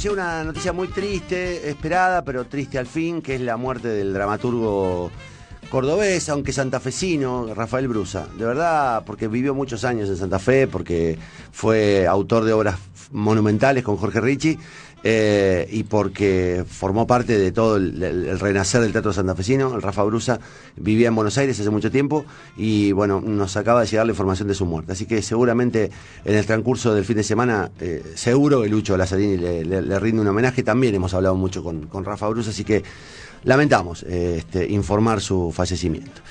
Llega una noticia muy triste, esperada, pero triste al fin, que es la muerte del dramaturgo cordobés, aunque santafesino, Rafael Brusa. De verdad, porque vivió muchos años en Santa Fe, porque fue autor de obras monumentales con Jorge Ricci, eh, y porque formó parte de todo el, renacer del teatro santafesino. El Rafa Brusa vivía en Buenos Aires hace mucho tiempo y bueno, nos acaba de llegar la información de su muerte. Así que seguramente en el transcurso del fin de semana, eh, seguro que Lucho Lazzarini le, le- le rinde un homenaje. También hemos hablado mucho con, con Rafa Brusa, así que lamentamos eh, este, informar su fallecimiento.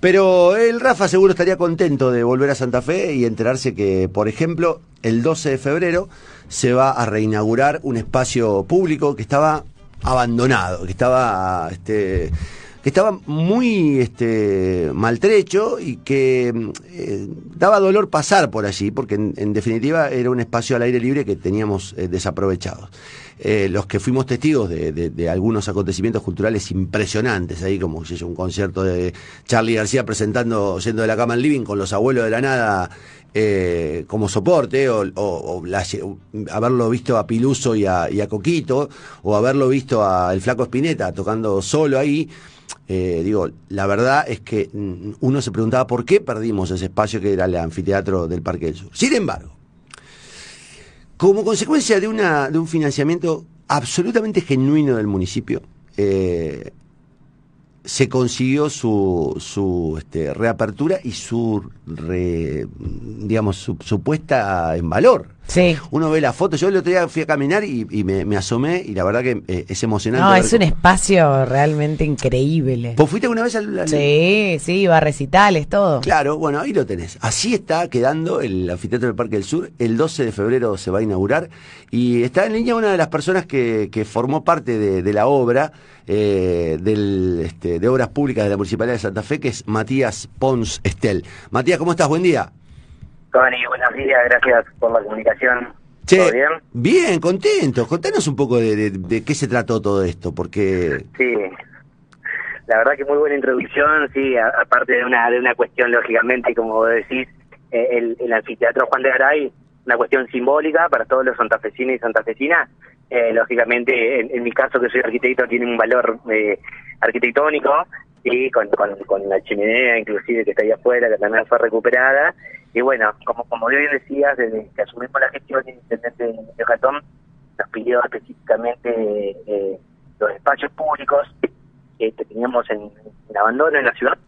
Pero el Rafa seguro estaría contento de volver a Santa Fe y enterarse que, por ejemplo, el 12 de febrero se va a reinaugurar un espacio público que estaba abandonado, que estaba este, que estaba muy este, maltrecho y que mm, eh, daba dolor pasar por allí, porque en, en definitiva era un espacio al aire libre que teníamos eh, desaprovechado. Eh, los que fuimos testigos de, algunos acontecimientos culturales impresionantes, ahí como un concierto de Charlie García presentando Yendo de la cama al living con los abuelos de la nada eh, como soporte, o, haberlo visto a Piluso y a, y a Coquito, o haberlo visto a El Flaco Espineta tocando solo ahí. Eh, digo, la verdad es que mm, uno se preguntaba por qué perdimos ese espacio que era el anfiteatro del Parque del Sur. Sin embargo, como consecuencia de, una, un financiamiento absolutamente genuino del municipio, eh, se consiguió su, su este, reapertura y su, re- digamos, su, su puesta en valor. Sí. Uno ve la foto, yo el otro día fui a caminar y, y me, me asomé y la verdad que eh, es emocionante. No, es un espacio realmente increíble. ¿Vos fuiste alguna vez al, al- Sí, sí, va a recitales, todo. Claro, bueno, ahí lo tenés. Así está quedando el anfiteatro del Parque del Sur. El 12 de febrero se va a inaugurar y está en línea una de las personas que, que formó parte de, de la obra eh, del, este, de Obras Públicas de la Municipalidad de Santa Fe, que es Matías Pons Estel. Matías, ¿cómo estás? Buen día. Tony, buenos días, gracias por la comunicación. Che, ¿Todo bien? bien, contento. Contanos un poco de, de- de qué se trató todo esto, porque... Sí. La verdad que muy buena introducción, sí, aparte de una de una cuestión, lógicamente, como decís, eh, el, el anfiteatro Juan de Garay, una cuestión simbólica para todos los santafesinos y santafesinas. Eh, lógicamente, en, en mi caso, que soy arquitecto, tiene un valor eh, arquitectónico, sí, con, con, con la chimenea inclusive que está ahí afuera, que también fue recuperada. Y bueno, como como bien decías, desde que asumimos la gestión, el intendente de Jatón nos pidió específicamente eh, los espacios públicos que teníamos en, en abandono en la ciudad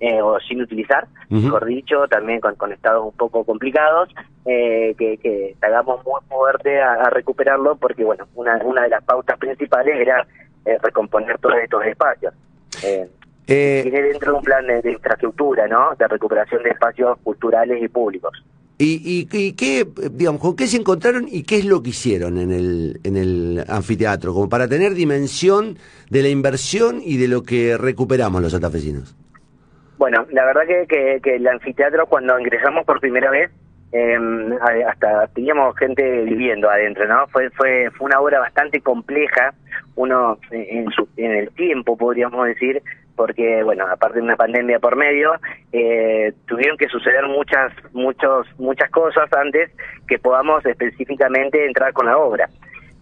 eh, o sin utilizar, Ujú. mejor dicho, también con, con estados un poco complicados, eh, que, que hagamos muy fuerte a, a recuperarlo porque, bueno, una, una de las pautas principales era eh, recomponer todos estos espacios. Eh, Tiene dentro de un plan de, de infraestructura, ¿no? De recuperación de espacios culturales y públicos. ¿Y, y, y qué, digamos, con qué se encontraron y qué es lo que hicieron en el, en el anfiteatro? Como para tener dimensión de la inversión y de lo que recuperamos los santafesinos. Bueno, la verdad que, que, que el anfiteatro cuando ingresamos por primera vez, eh, hasta teníamos gente viviendo adentro, ¿no? Fue fue fue una obra bastante compleja, uno en, su, en el tiempo podríamos decir, porque bueno, aparte de una pandemia por medio, eh, tuvieron que suceder muchas muchos muchas cosas antes que podamos específicamente entrar con la obra.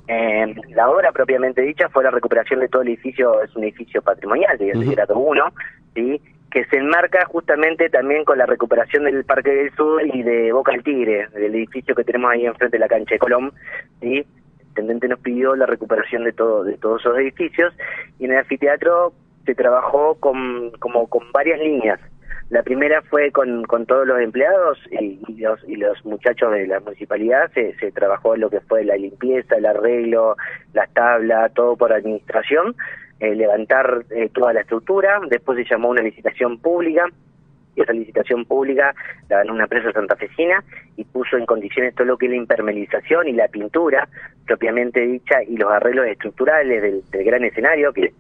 Eh, la obra propiamente dicha fue la recuperación de todo el edificio, es un edificio patrimonial de Ujú. grado 1, ¿sí? que se enmarca justamente también con la recuperación del Parque del Sur y de Boca del Tigre, del edificio que tenemos ahí enfrente de la cancha de Colón. ¿sí? El intendente nos pidió la recuperación de todo de todos esos edificios y en el anfiteatro se trabajó con, como con varias líneas. La primera fue con, con todos los empleados y, los, y los muchachos de la municipalidad, se, trabajó lo que fue la limpieza, el arreglo, las tablas, todo por administración, eh, levantar eh, toda la estructura, después se llamó una licitación pública, esa licitación pública la ganó una empresa santafesina y puso en condiciones todo lo que es la impermeabilización y la pintura propiamente dicha y los arreglos estructurales del, del gran escenario que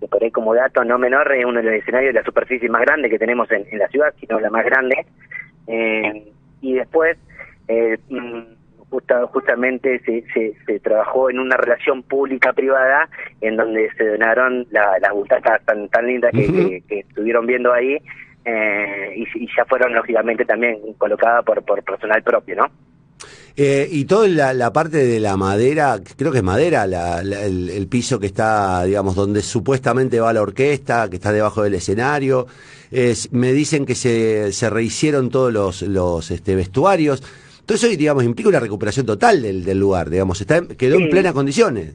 que por ahí como dato no menor es uno de los escenarios de la superficie más grande que tenemos en, en la ciudad, sino la más grande. Eh, y después, eh, mm, justa- justamente se, se, se trabajó en una relación pública-privada en donde se donaron la- las butacas tan, tan lindas que, Ujú. que- que estuvieron viendo ahí eh, y, y ya fueron lógicamente también colocadas por, por personal propio, ¿no? Eh, y toda la, la parte de la madera, creo que es madera, la- la- el, el piso que está, digamos, donde supuestamente va la orquesta, que está debajo del escenario. Es- me dicen que se, se rehicieron todos los, los este, vestuarios. Todo eso, digamos, implica una recuperación total del, del lugar, digamos, está, quedó en plenas condiciones.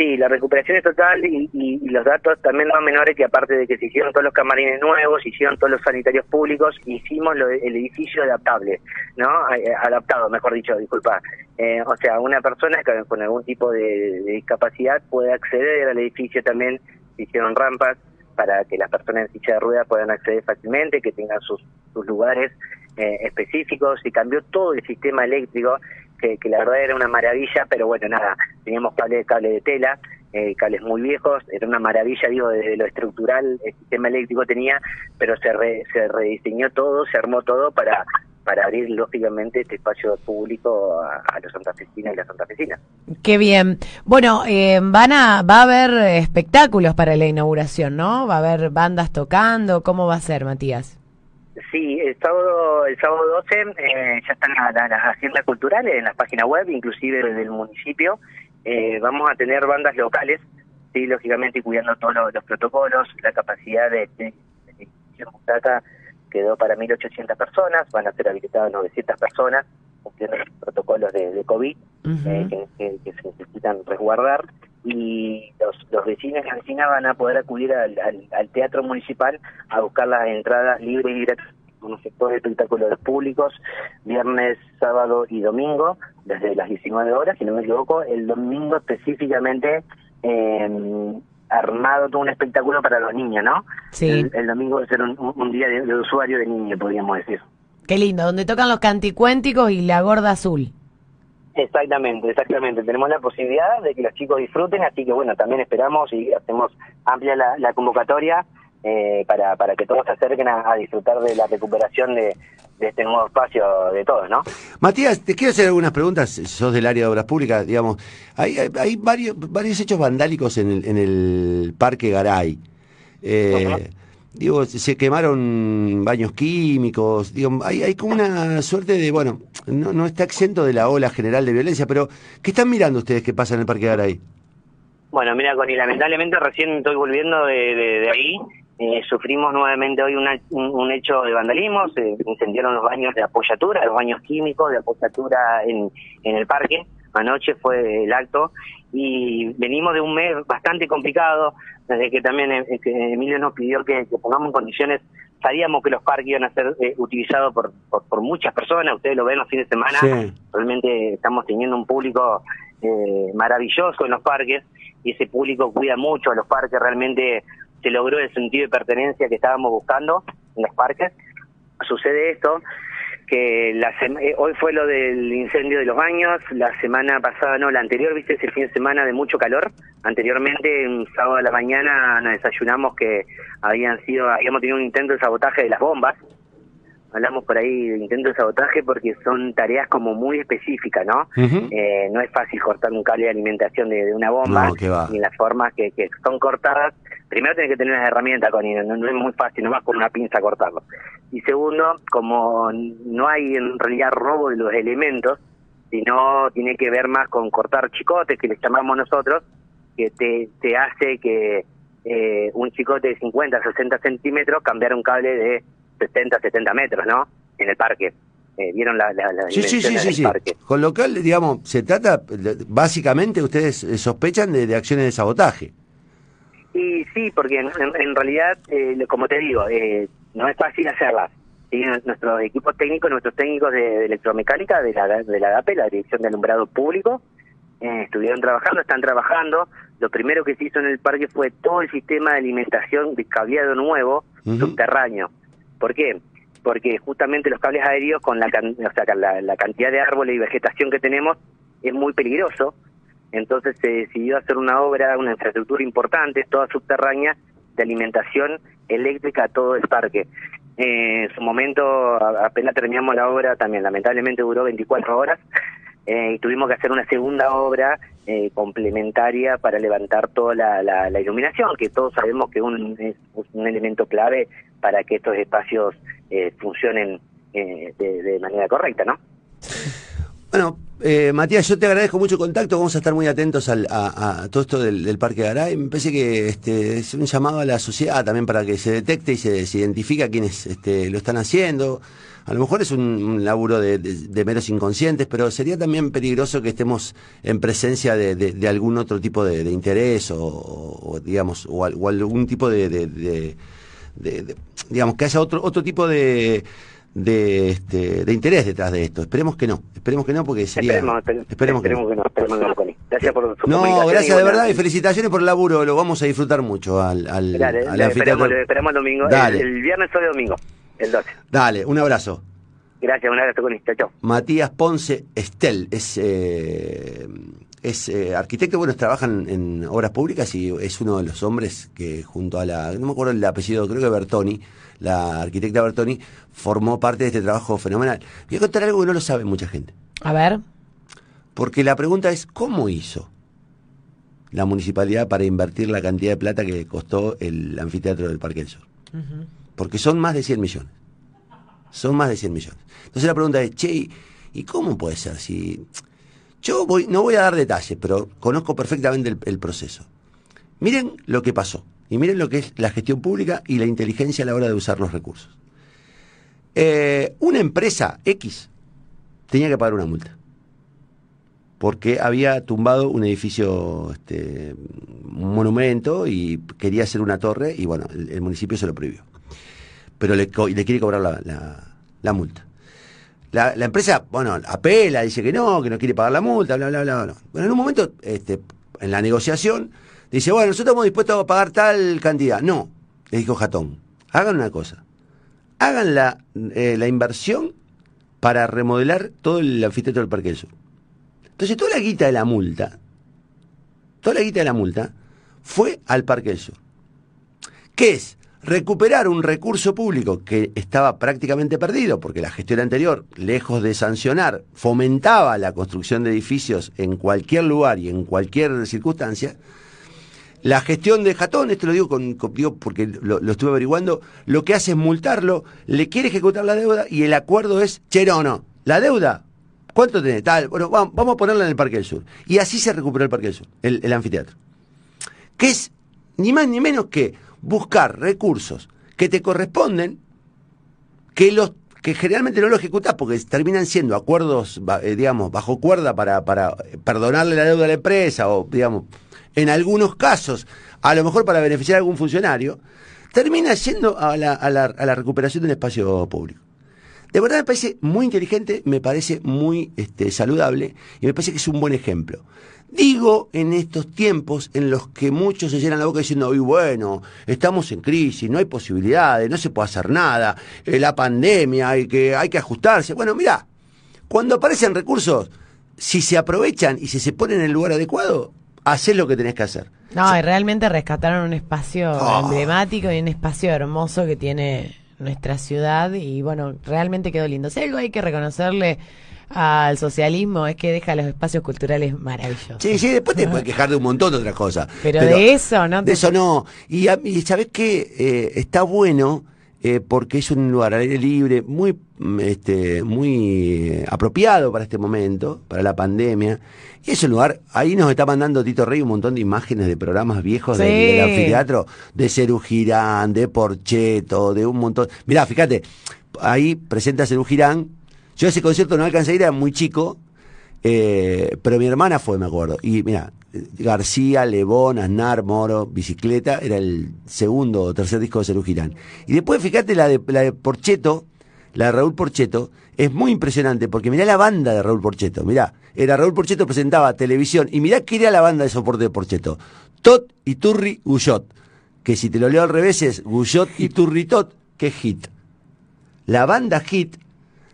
Sí, la recuperación es total y, y- los datos también no menores que aparte de que se hicieron todos los camarines nuevos, se hicieron todos los sanitarios públicos, hicimos lo el edificio adaptable, ¿no? Eh, Adaptado, mejor dicho, disculpa. Eh, o sea, una persona con algún tipo de, de discapacidad puede acceder al edificio también, se hicieron rampas para que las personas en silla de ruedas puedan acceder fácilmente, que tengan sus, sus lugares eh, específicos, se cambió todo el sistema eléctrico, que, la verdad era una maravilla, pero bueno, nada, teníamos cable, cable de tela, eh, cables muy viejos, era una maravilla, digo, desde lo estructural el sistema eléctrico tenía, pero se, re- se rediseñó todo, se armó todo para para abrir lógicamente este espacio público a, a los santafesinos y las santafesinas. Qué bien. Bueno, eh, van a, va a haber espectáculos para la inauguración, ¿no? Va a haber bandas tocando. ¿Cómo va a ser, Matías? Sí, el sábado, el sábado 12 eh, ya están la- la- las agendas culturales en la página web, inclusive del municipio. Eh, vamos a tener bandas locales, sí, lógicamente cuidando todos los, los protocolos, la capacidad de, de, de Butaca quedó para 1.800 personas, van a ser habilitadas 900 personas, los protocolos de, de COVID eh, que, se necesitan resguardar y los, los vecinos y las vecinas van a poder acudir al, al- al teatro municipal a buscar las entradas libres y gratuitas con un sector de espectáculos públicos viernes, sábado y domingo desde las 19 horas, si no me equivoco, el domingo específicamente eh, armado todo un espectáculo para los niños, ¿no? Sí. El, el domingo va a ser un, un- un día de, de usuario de niño, podríamos decir. Qué lindo, donde tocan los canticuénticos y la gorda azul. Exactamente, exactamente. Tenemos la posibilidad de que los chicos disfruten, así que bueno, también esperamos y hacemos amplia la, la convocatoria eh, para, para que todos se acerquen a, a disfrutar de la recuperación de, de este nuevo espacio de todos, ¿no? Matías, te quiero hacer algunas preguntas. Sos del área de obras públicas, digamos. Hay, hay, hay varios, varios hechos vandálicos en el, en el Parque Garay. Eh. Digo, se quemaron baños químicos. Digo, hay, hay como una suerte de, bueno, no, no está exento de la ola general de violencia, pero ¿qué están mirando ustedes que pasa en el Parque Garay? Bueno, mira, Connie, lamentablemente recién estoy volviendo de, de- de ahí. Eh, sufrimos nuevamente hoy una- un, un hecho de vandalismo. Se incendiaron los baños de apoyatura, los baños químicos de apoyatura en, en el parque. Anoche fue el acto y venimos de un mes bastante complicado, desde que también eh, que Emilio nos pidió que, que pongamos en condiciones. Sabíamos que los parques iban a ser eh, utilizados por, por, por muchas personas, ustedes lo ven los fines de semana Sí. realmente estamos teniendo un público eh, maravilloso en los parques y ese público cuida mucho a los parques, realmente se logró el sentido de pertenencia que estábamos buscando en los parques. Sucede esto, que la eh, hoy fue lo del incendio de los baños, la semana pasada, no, la anterior, viste, ese fin de semana de mucho calor. Anteriormente, un sábado a la mañana, nos desayunamos que habían sido, habíamos tenido un intento de sabotaje de las bombas, hablamos por ahí de intento de sabotaje porque son tareas como muy específicas, ¿no? Eh, no es fácil cortar un cable de alimentación de, de una bomba No, y las formas que, que son cortadas. Primero tenés que tener unas herramientas, Connie, no, no es muy fácil, no vas con una pinza a cortarlo. Y segundo, como no hay en realidad robo de los elementos, sino tiene que ver más con cortar chicotes, que les llamamos nosotros, que te, te hace que eh, un chicote de 50, 60 centímetros cambiar un cable de 60, 70 metros, ¿no? En el parque. Eh, ¿Vieron la, la, la Sí, sí, sí, dimensiones sí, del sí. parque? Con lo cual, digamos, se trata, básicamente ustedes eh, sospechan de, de acciones de sabotaje. Y sí, porque en, en- en realidad, eh, como te digo, eh, no es fácil hacerlas. ¿sí? Nuestros equipos técnicos, nuestros técnicos de, de electromecánica de la, de la ADAPE, la Dirección de Alumbrado Público, eh, estuvieron trabajando, están trabajando. Lo primero que se hizo en el parque fue todo el sistema de alimentación de cableado nuevo subterráneo. ¿Por qué? Porque justamente los cables aéreos, con la, can- o sea, la, cantidad de árboles y vegetación que tenemos, es muy peligroso. Entonces se decidió hacer una obra, una infraestructura importante, toda subterránea, de alimentación eléctrica a todo el parque. Eh, en su momento, apenas terminamos la obra, también lamentablemente duró 24 horas, eh, y tuvimos que hacer una segunda obra eh, complementaria para levantar toda la, la- la iluminación, que todos sabemos que un, es un elemento clave para que estos espacios eh, funcionen eh, de, manera correcta, ¿no? Bueno, eh, Matías, yo te agradezco mucho contacto. Vamos a estar muy atentos al- a, todo esto del, del Parque Garay. Me parece que este, es un llamado a la sociedad también para que se detecte y se, identifique a quienes este, lo están haciendo. A lo mejor es un, laburo de, de- meros inconscientes, pero sería también peligroso que estemos en presencia de, algún otro tipo de, interés o, digamos, o, al- o algún tipo de- digamos, que haya otro, otro tipo de, de, este, de interés detrás de esto. Esperemos que no, esperemos que no, porque sería... Esperemos, esper- esperemos que no. esperemos que no. Esperemos que no. Gracias por su No, gracias de verdad y felicitaciones por el laburo, lo vamos a disfrutar mucho al, al, Dale, al esperamos, esperamos el domingo. El, viernes o el domingo, el 12. dale, un abrazo. Gracias, un abrazo, Connie. Chao, chao. Matías Ponce Estel es, eh, es eh, arquitecto, bueno, trabaja en, en obras públicas y es uno de los hombres que junto a la, no me acuerdo el apellido, creo que Bertoni, la arquitecta Bertoni, formó parte de este trabajo fenomenal. Voy a contar algo que no lo sabe mucha gente, A ver. porque la pregunta es, ¿cómo hizo la municipalidad para invertir la cantidad de plata que costó el anfiteatro del Parque del Sur? Porque son más de 100 millones. Son más de 100 millones. Entonces la pregunta es, che, ¿y- ¿y cómo puede ser? Si yo voy, no voy a dar detalles, pero conozco perfectamente el, proceso. Miren lo que pasó y miren lo que es la gestión pública y la inteligencia a la hora de usar los recursos. Eh, una empresa X tenía que pagar una multa porque había tumbado un edificio, este, un monumento y quería hacer una torre y bueno, el, municipio se lo prohibió. Pero le, le quiere cobrar la multa. La, empresa, bueno, apela, dice que no, que no quiere pagar la multa, bla, bla, bla, bla. Bueno, en un momento, este, en la negociación, dice, bueno, nosotros estamos dispuestos a pagar tal cantidad. No, le dijo Jatón, hagan una cosa, hagan la, eh, la inversión para remodelar todo el anfiteatro del Parque del Sur. Entonces, toda la guita de la multa, toda la guita de la multa, fue al Parque del. ¿Qué es? Recuperar un recurso público que estaba prácticamente perdido, porque la gestión anterior, lejos de sancionar, fomentaba la construcción de edificios en cualquier lugar y en cualquier circunstancia. La gestión de Jatón, esto lo digo, con, porque lo, estuve averiguando, lo que hace es multarlo, le quiere ejecutar la deuda y el acuerdo es, che, no, no, la deuda, ¿cuánto tenés? Tal, bueno, vamos, a ponerla en el Parque del Sur. Y así se recuperó el Parque del Sur, el anfiteatro. Que es ni más ni menos que buscar recursos que te corresponden, que los que generalmente no lo ejecutás porque terminan siendo acuerdos, eh, digamos, bajo cuerda para, para eh, perdonarle la deuda a la empresa o, digamos, en algunos casos, a lo mejor para beneficiar a algún funcionario, termina yendo a la, a la, a la recuperación del espacio público. De verdad me parece muy inteligente, me parece muy este, saludable y me parece que es un buen ejemplo. Digo en estos tiempos en los que muchos se llenan la boca diciendo, y bueno, estamos en crisis, no hay posibilidades, no se puede hacer nada, eh, la pandemia, hay que, hay que ajustarse. Bueno, mira, cuando aparecen recursos, si se aprovechan y si se ponen en el lugar adecuado, haces lo que tenés que hacer. No, y realmente rescataron un espacio Oh. emblemático y un espacio hermoso que tiene nuestra ciudad y bueno, realmente quedó lindo. Si algo hay que reconocerle al socialismo es que deja los espacios culturales maravillosos. Sí, sí, después te puedes quejar de un montón de otras cosas. Pero de eso no De eso no. Y, a- y ¿sabés qué? Eh, está bueno eh, porque es un lugar al aire libre muy, mm, este, muy apropiado para este momento, para la pandemia. Y es un lugar, ahí nos está mandando Tito Rey un montón de imágenes de programas viejos Sí. del anfiteatro, de Cerú Girán, de Porcheto, de un montón. Mirá, fíjate, ahí presenta Cerú Girán. Yo ese concierto no alcancé a ir, era muy chico, eh, pero mi hermana fue, me acuerdo. Y mira, García, Lebón, Aznar, Moro, Bicicleta, era el segundo o tercer disco de Cerú Girán. Y después, fíjate, la de, la de Porcheto, la de Raúl Porcheto, es muy impresionante, porque mirá la banda de Raúl Porcheto, mirá. Era Raúl Porcheto presentaba televisión, y mirá qué era la banda de soporte de Porcheto. Tot y Turri Guyot, que si te lo leo al revés es Guyot y Turri Tot, que hit. La banda Hit,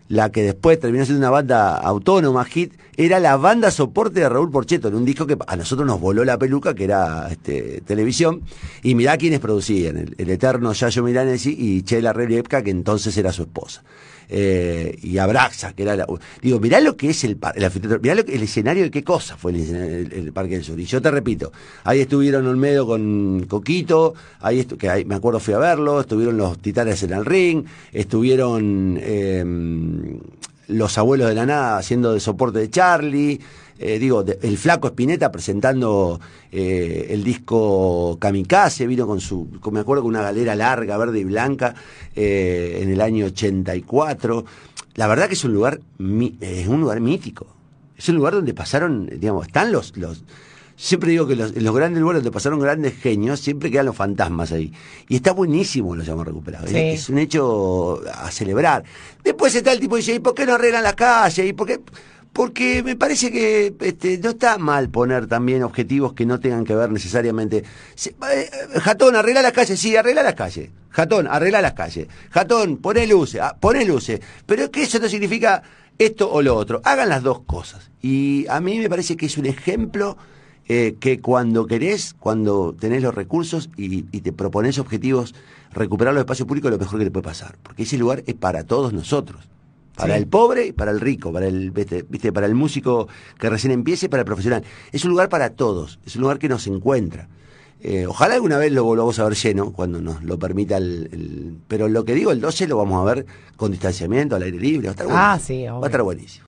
la que después terminó siendo una banda autónoma Hit, era la banda soporte de Raúl Porcheto, en un disco que a nosotros nos voló la peluca, que era este, televisión. Y mirá quiénes producían, el, el eterno Yayo Milanesi y Chela Reliepka, que entonces era su esposa. Eh, y Abraxa, que era la... Digo, mirá lo que es el, el mirá lo que, el escenario de qué cosa fue el- el Parque del Sur. Y yo te repito, ahí estuvieron Olmedo con Coquito, ahí estu- que ahí, me acuerdo fui a verlo, estuvieron los Titanes en el ring, estuvieron... eh, los abuelos de la nada haciendo de soporte de Charlie, eh, digo, el flaco Spinetta presentando eh, el disco Kamikaze, vino con su, me acuerdo con una galera larga, verde y blanca, eh, en el año 84. La verdad que es un lugar, es un lugar mítico. Es un lugar donde pasaron, digamos, están los, los siempre digo que los, los grandes lugares donde pasaron grandes genios, siempre quedan los fantasmas ahí. Y está buenísimo lo hemos recuperado. Es, un hecho a celebrar. Después está el tipo y dice, ¿y por qué no arreglan las calles? ¿Y por qué? Porque me parece que este, no está mal poner también objetivos que no tengan que ver necesariamente. Eh, Jatón, arregla las calles, sí, arregla las calles. Jatón, arregla las calles. Jatón, pone luces, ah, pone luces. Pero que eso no significa esto o lo otro. Hagan las dos cosas. Y a mí me parece que es un ejemplo eh, que cuando querés, cuando tenés los recursos y, y te propones objetivos, recuperar los espacios públicos es lo mejor que te puede pasar. Porque ese lugar es para todos nosotros. Para el pobre y para el rico, para el, ¿viste? para el músico que recién empiece y para el profesional. Es un lugar para todos, es un lugar que nos encuentra. Eh, ojalá alguna vez lo volvamos a ver lleno, cuando nos lo permita el, Pero lo que digo, el 12 lo vamos a ver con distanciamiento, al aire libre. Va a estar ah, sí, Va a estar buenísimo.